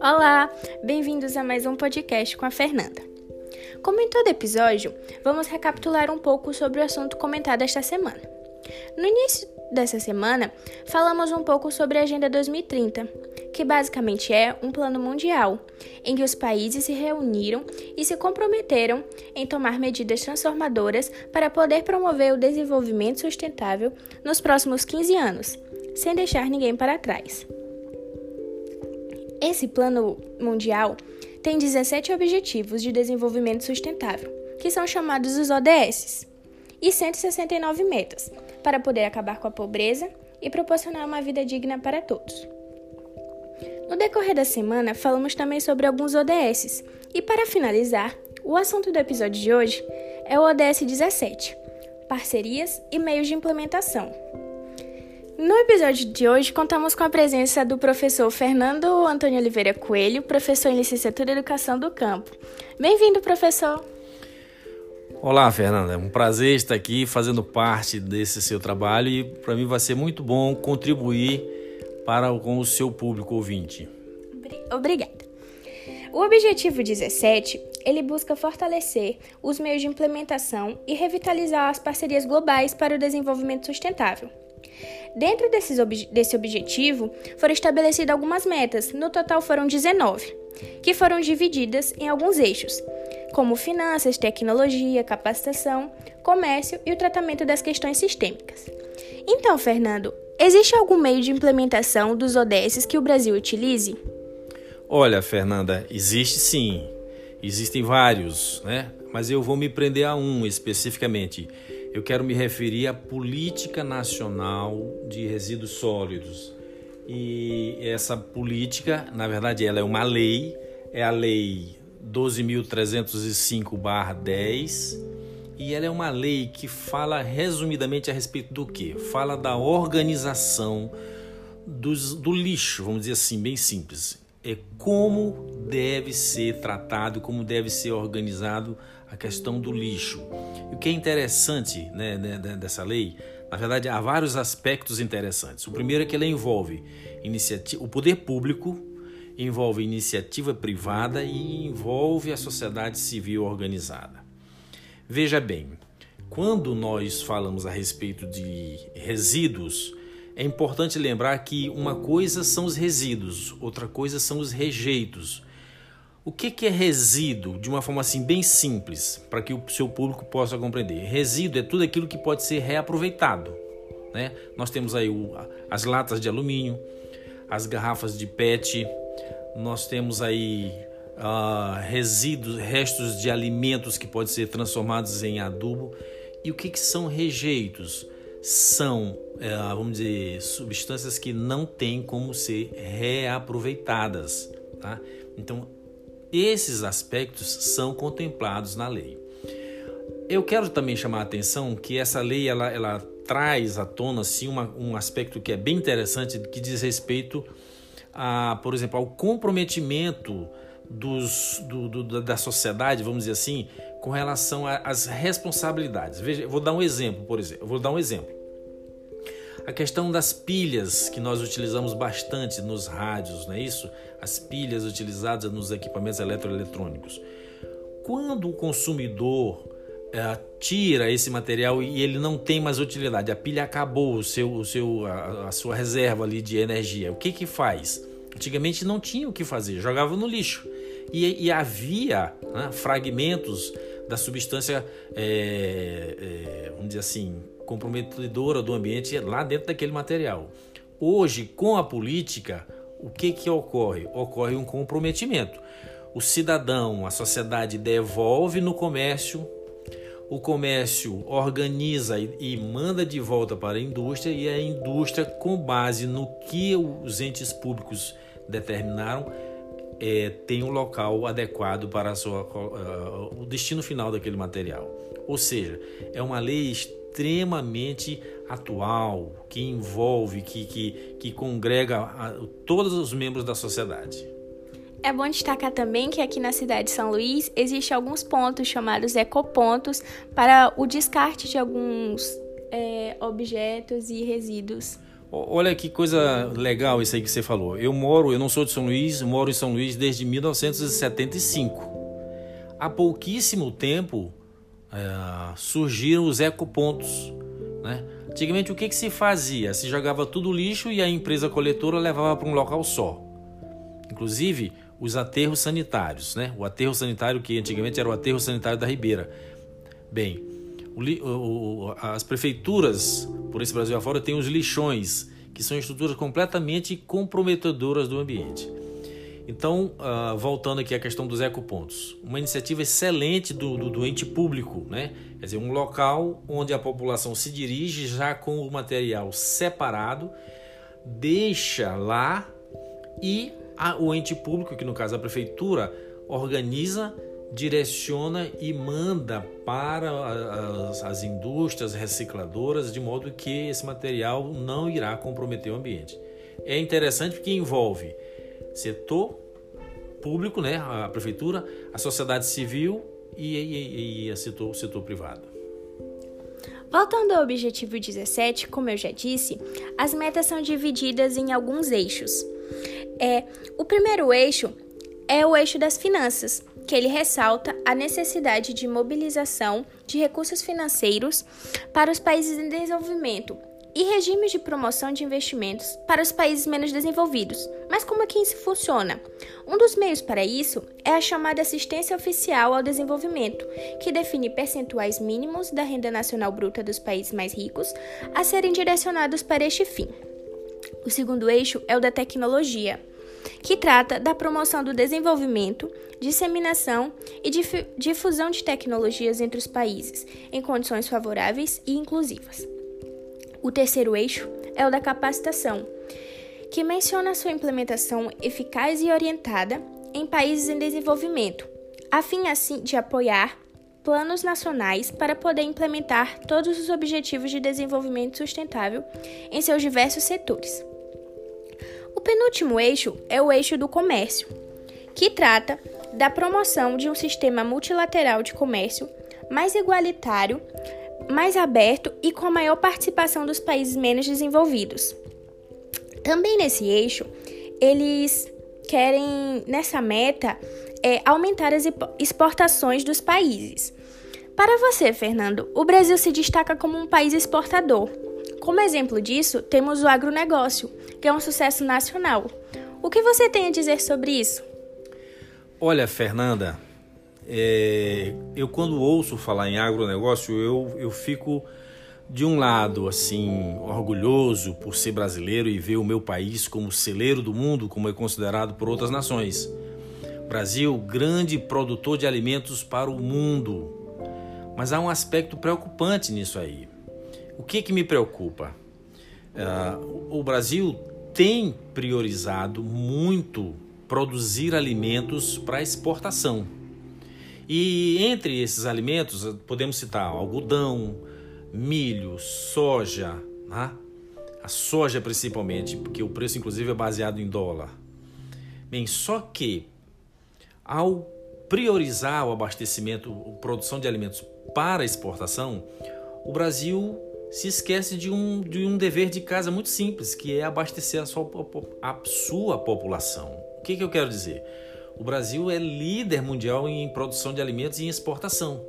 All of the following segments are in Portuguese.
Olá, bem-vindos a mais um podcast com a Fernanda. Como em todo episódio, vamos recapitular um pouco sobre o assunto comentado esta semana. No início dessa semana, falamos um pouco sobre a Agenda 2030, que basicamente é um plano mundial em que os países se reuniram e se comprometeram em tomar medidas transformadoras para poder promover o desenvolvimento sustentável nos próximos 15 anos, sem deixar ninguém para trás. Esse plano mundial tem 17 Objetivos de Desenvolvimento Sustentável, que são chamados os ODS, e 169 metas, para poder acabar com a pobreza e proporcionar uma vida digna para todos. No decorrer da semana, falamos também sobre alguns ODS, e para finalizar, o assunto do episódio de hoje é o ODS 17, Parcerias e Meios de Implementação. No episódio de hoje, contamos com a presença do professor Fernando Antônio Oliveira Coelho, professor em Licenciatura em Educação do Campo. Bem-vindo, professor! Olá, Fernanda. É um prazer estar aqui fazendo parte desse seu trabalho e para mim vai ser muito bom contribuir para com o seu público ouvinte. Obrigada. O objetivo 17, ele busca fortalecer os meios de implementação e revitalizar as parcerias globais para o desenvolvimento sustentável. Dentro desses ob desse objetivo, foram estabelecidas algumas metas, no total foram 19, que foram divididas em alguns eixos, como finanças, tecnologia, capacitação, comércio e o tratamento das questões sistêmicas. Então, Fernando, existe algum meio de implementação dos ODS que o Brasil utilize? Olha, Fernanda, existe sim. Existem vários, né? Mas eu vou me prender a um especificamente eu quero me referir à Política Nacional de Resíduos Sólidos. E essa política, na verdade, ela é uma lei, é a Lei 12.305-10, e ela é uma lei que fala resumidamente a respeito do que? Fala da organização dos, do lixo, vamos dizer assim, bem simples. É como deve ser tratado, como deve ser organizado a questão do lixo. O que é interessante né, né, né, dessa lei, na verdade, há vários aspectos interessantes. O primeiro é que ela envolve iniciativa, o poder público, envolve iniciativa privada e envolve a sociedade civil organizada. Veja bem, quando nós falamos a respeito de resíduos, é importante lembrar que uma coisa são os resíduos, outra coisa são os rejeitos. O que, que é resíduo, de uma forma assim bem simples, para que o seu público possa compreender? Resíduo é tudo aquilo que pode ser reaproveitado. Né? Nós temos aí o, as latas de alumínio, as garrafas de PET, nós temos aí uh, resíduos, restos de alimentos que podem ser transformados em adubo. E o que, que são rejeitos? São, uh, vamos dizer, substâncias que não têm como ser reaproveitadas. Tá? Então, esses aspectos são contemplados na lei. Eu quero também chamar a atenção que essa lei ela, ela traz à tona assim, uma, um aspecto que é bem interessante que diz respeito a, por exemplo, ao comprometimento dos, do, do, da sociedade, vamos dizer assim, com relação às responsabilidades. Veja, vou dar um exemplo, por exemplo, vou dar um exemplo. A questão das pilhas, que nós utilizamos bastante nos rádios, não é isso? As pilhas utilizadas nos equipamentos eletroeletrônicos. Quando o consumidor é, tira esse material e ele não tem mais utilidade, a pilha acabou, o seu, o seu, a, a sua reserva ali de energia, o que que faz? Antigamente não tinha o que fazer, jogava no lixo. E, e havia né, fragmentos da substância, é, é, vamos dizer assim, comprometedora do ambiente lá dentro daquele material. Hoje, com a política, o que, que ocorre? Ocorre um comprometimento. O cidadão, a sociedade devolve no comércio, o comércio organiza e manda de volta para a indústria e a indústria, com base no que os entes públicos determinaram, é, tem um local adequado para sua, uh, o destino final daquele material. Ou seja, é uma lei extremamente atual, que envolve, que, que, que congrega a, todos os membros da sociedade. É bom destacar também que aqui na cidade de São Luís existem alguns pontos chamados ecopontos para o descarte de alguns é, objetos e resíduos. Olha que coisa legal isso aí que você falou. Eu moro, eu não sou de São Luís, moro em São Luís desde 1975. Há pouquíssimo tempo é, surgiram os ecopontos. Né? Antigamente o que, que se fazia? Se jogava tudo lixo e a empresa coletora levava para um local só. Inclusive os aterros sanitários, né? O aterro sanitário que antigamente era o aterro sanitário da Ribeira. Bem, o, o, as prefeituras por esse Brasil afora têm os lixões, que são estruturas completamente comprometedoras do ambiente. Então, uh, voltando aqui à questão dos ecopontos, uma iniciativa excelente do, do, do, ente público, né? quer dizer, um local onde a população se dirige já com o material separado, deixa lá e a, o ente público, que no caso a prefeitura, organiza direciona e manda para as, as, indústrias recicladoras de modo que esse material não irá comprometer o ambiente. É interessante porque envolve setor público, né, a prefeitura, a sociedade civil e, e, e o setor, setor privado. Voltando ao objetivo 17, como eu já disse, as metas são divididas em alguns eixos. É, o primeiro eixo é o eixo das finanças, que ele ressalta a necessidade de mobilização de recursos financeiros para os países em desenvolvimento e regimes de promoção de investimentos para os países menos desenvolvidos. Mas como é que isso funciona? Um dos meios para isso é a chamada assistência oficial ao desenvolvimento, que define percentuais mínimos da renda nacional bruta dos países mais ricos a serem direcionados para este fim. O segundo eixo é o da tecnologia que trata da promoção do desenvolvimento, disseminação e difusão de tecnologias entre os países, em condições favoráveis e inclusivas. O terceiro eixo é o da capacitação, que menciona sua implementação eficaz e orientada em países em desenvolvimento, a fim assim de apoiar planos nacionais para poder implementar todos os objetivos de desenvolvimento sustentável em seus diversos setores. O penúltimo eixo é o eixo do comércio, que trata da promoção de um sistema multilateral de comércio mais igualitário, mais aberto e com maior participação dos países menos desenvolvidos. Também nesse eixo, eles querem, nessa meta, é, aumentar as exportações dos países. Para você, Fernando, o Brasil se destaca como um país exportador. Como exemplo disso, temos o agronegócio, que é um sucesso nacional. O que você tem a dizer sobre isso? Olha, Fernanda, é, eu quando ouço falar em agronegócio, eu, eu fico de um lado assim orgulhoso por ser brasileiro e ver o meu país como celeiro do mundo, como é considerado por outras nações. Brasil, grande produtor de alimentos para o mundo. Mas há um aspecto preocupante nisso aí. O que, que me preocupa? Uh, o Brasil tem priorizado muito produzir alimentos para exportação. E entre esses alimentos, podemos citar algodão, milho, soja, né? a soja principalmente, porque o preço inclusive é baseado em dólar. Bem, só que ao priorizar o abastecimento, a produção de alimentos para exportação, o Brasil se esquece de um, de um dever de casa muito simples, que é abastecer a sua, a sua população. O que, que eu quero dizer? O Brasil é líder mundial em produção de alimentos e em exportação.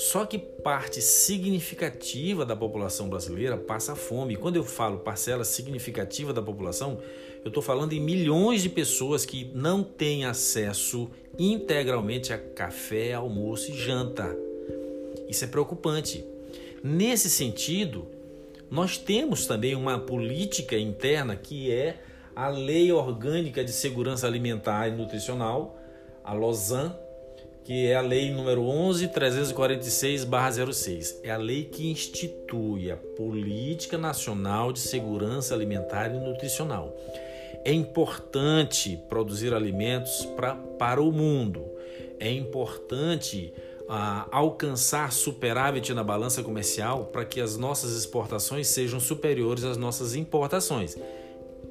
Só que parte significativa da população brasileira passa fome. quando eu falo parcela significativa da população, eu estou falando em milhões de pessoas que não têm acesso integralmente a café, almoço e janta. Isso é preocupante. Nesse sentido, nós temos também uma política interna que é a Lei Orgânica de Segurança Alimentar e Nutricional, a LOSAN, que é a lei número 11.346/06. É a lei que institui a Política Nacional de Segurança Alimentar e Nutricional. É importante produzir alimentos pra, para o mundo. É importante a alcançar superávit na balança comercial para que as nossas exportações sejam superiores às nossas importações.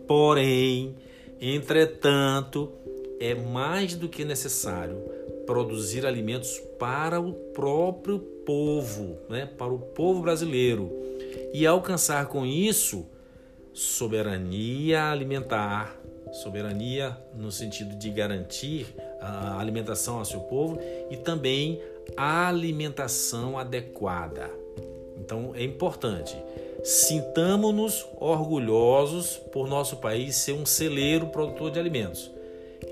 Porém, entretanto, é mais do que necessário produzir alimentos para o próprio povo, né? para o povo brasileiro, e alcançar com isso soberania alimentar, soberania no sentido de garantir a alimentação ao seu povo e também alimentação adequada. Então é importante. Sintamos-nos orgulhosos por nosso país ser um celeiro produtor de alimentos.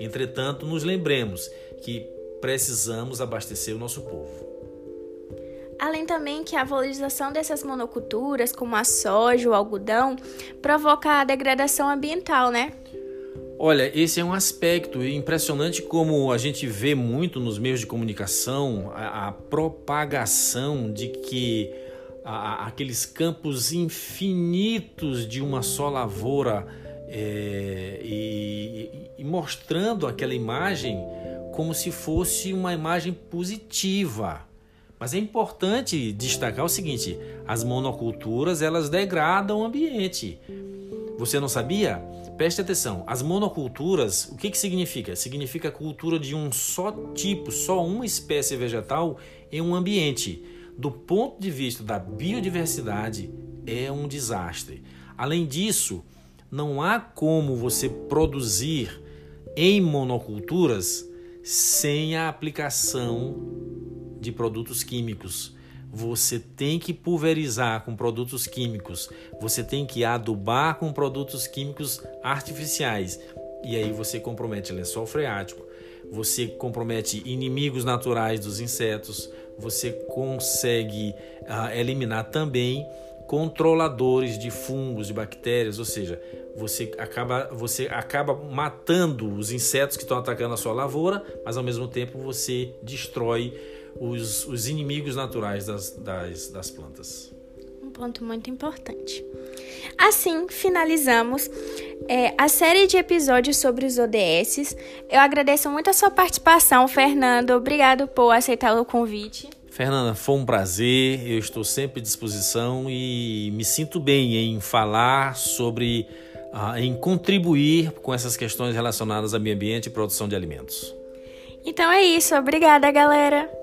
Entretanto, nos lembremos que precisamos abastecer o nosso povo. Além também que a valorização dessas monoculturas, como a soja, o algodão, provoca a degradação ambiental, né? Olha, esse é um aspecto impressionante como a gente vê muito nos meios de comunicação a, a propagação de que a, aqueles campos infinitos de uma só lavoura é, e, e mostrando aquela imagem como se fosse uma imagem positiva. Mas é importante destacar o seguinte: as monoculturas elas degradam o ambiente. Você não sabia? Preste atenção. As monoculturas, o que, que significa? Significa cultura de um só tipo, só uma espécie vegetal em um ambiente. Do ponto de vista da biodiversidade, é um desastre. Além disso, não há como você produzir em monoculturas sem a aplicação de produtos químicos. Você tem que pulverizar com produtos químicos, você tem que adubar com produtos químicos artificiais. E aí você compromete lençol freático, você compromete inimigos naturais dos insetos, você consegue uh, eliminar também controladores de fungos, de bactérias, ou seja, você acaba, você acaba matando os insetos que estão atacando a sua lavoura, mas ao mesmo tempo você destrói os, os inimigos naturais das, das, das plantas. Um ponto muito importante. Assim, finalizamos é, a série de episódios sobre os ODS. Eu agradeço muito a sua participação, Fernando. Obrigado por aceitar o convite. Fernanda, foi um prazer, eu estou sempre à disposição e me sinto bem em falar sobre, uh, em contribuir com essas questões relacionadas ao meio ambiente e produção de alimentos. Então é isso, obrigada galera!